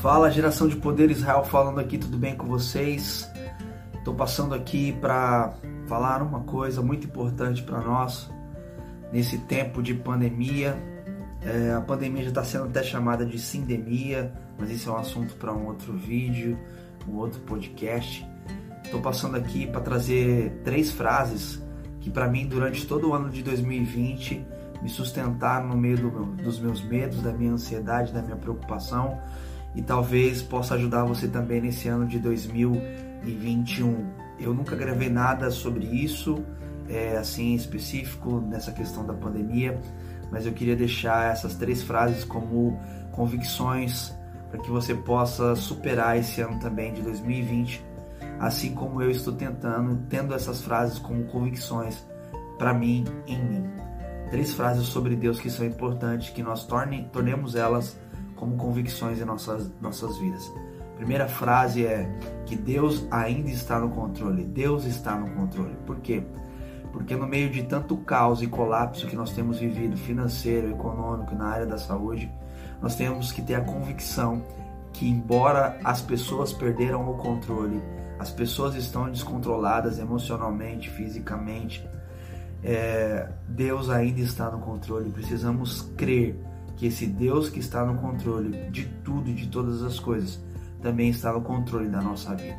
Fala geração de poder Israel falando aqui, tudo bem com vocês? Estou passando aqui para falar uma coisa muito importante para nós nesse tempo de pandemia. É, a pandemia já está sendo até chamada de sindemia, mas isso é um assunto para um outro vídeo, um outro podcast. Estou passando aqui para trazer três frases que para mim durante todo o ano de 2020 me sustentaram no meio do, dos meus medos, da minha ansiedade, da minha preocupação e talvez possa ajudar você também nesse ano de 2021. Eu nunca gravei nada sobre isso, é, assim específico nessa questão da pandemia, mas eu queria deixar essas três frases como convicções para que você possa superar esse ano também de 2020, assim como eu estou tentando, tendo essas frases como convicções para mim, em mim. Três frases sobre Deus que são importantes, que nós torne, tornemos elas como convicções em nossas, nossas vidas. Primeira frase é que Deus ainda está no controle. Deus está no controle. Por quê? Porque no meio de tanto caos e colapso que nós temos vivido, financeiro, econômico, na área da saúde, nós temos que ter a convicção que, embora as pessoas perderam o controle, as pessoas estão descontroladas emocionalmente, fisicamente, é, Deus ainda está no controle. Precisamos crer que esse Deus que está no controle de tudo e de todas as coisas também está no controle da nossa vida.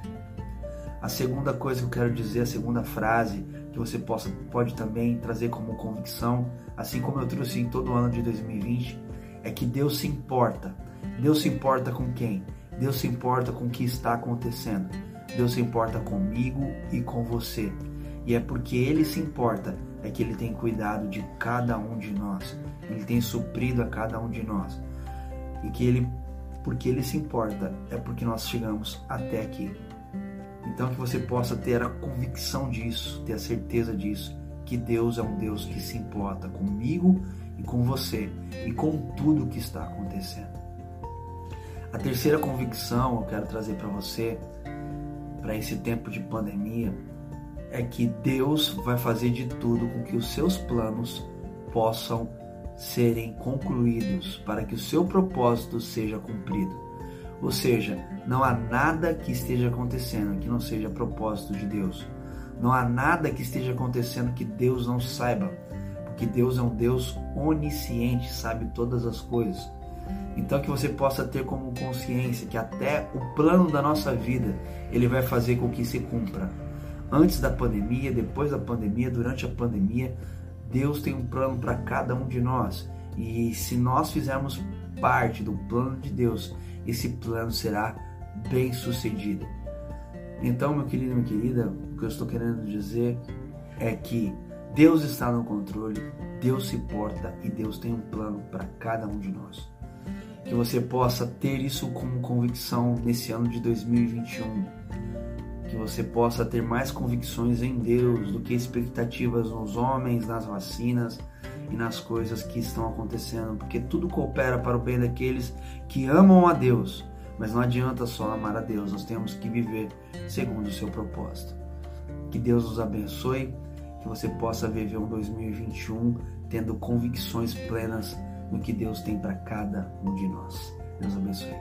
A segunda coisa que eu quero dizer, a segunda frase que você possa, pode também trazer como convicção, assim como eu trouxe em todo o ano de 2020, é que Deus se importa. Deus se importa com quem? Deus se importa com o que está acontecendo. Deus se importa comigo e com você. E é porque Ele se importa é que Ele tem cuidado de cada um de nós. Ele tem suprido a cada um de nós. E que Ele, porque Ele se importa, é porque nós chegamos até aqui. Então que você possa ter a convicção disso, ter a certeza disso, que Deus é um Deus que se importa comigo e com você e com tudo que está acontecendo. A terceira convicção eu quero trazer para você, para esse tempo de pandemia, é que Deus vai fazer de tudo com que os seus planos possam serem concluídos, para que o seu propósito seja cumprido. Ou seja, não há nada que esteja acontecendo que não seja propósito de Deus. Não há nada que esteja acontecendo que Deus não saiba, porque Deus é um Deus onisciente, sabe todas as coisas. Então que você possa ter como consciência que até o plano da nossa vida, ele vai fazer com que se cumpra antes da pandemia, depois da pandemia, durante a pandemia. Deus tem um plano para cada um de nós. E se nós fizermos parte do plano de Deus, esse plano será bem sucedido. Então, meu querido minha querida, o que eu estou querendo dizer é que Deus está no controle, Deus se importa e Deus tem um plano para cada um de nós. Que você possa ter isso como convicção nesse ano de 2021 que você possa ter mais convicções em Deus do que expectativas nos homens, nas vacinas e nas coisas que estão acontecendo, porque tudo coopera para o bem daqueles que amam a Deus. Mas não adianta só amar a Deus, nós temos que viver segundo o seu propósito. Que Deus nos abençoe, que você possa viver um 2021 tendo convicções plenas no que Deus tem para cada um de nós. Deus abençoe.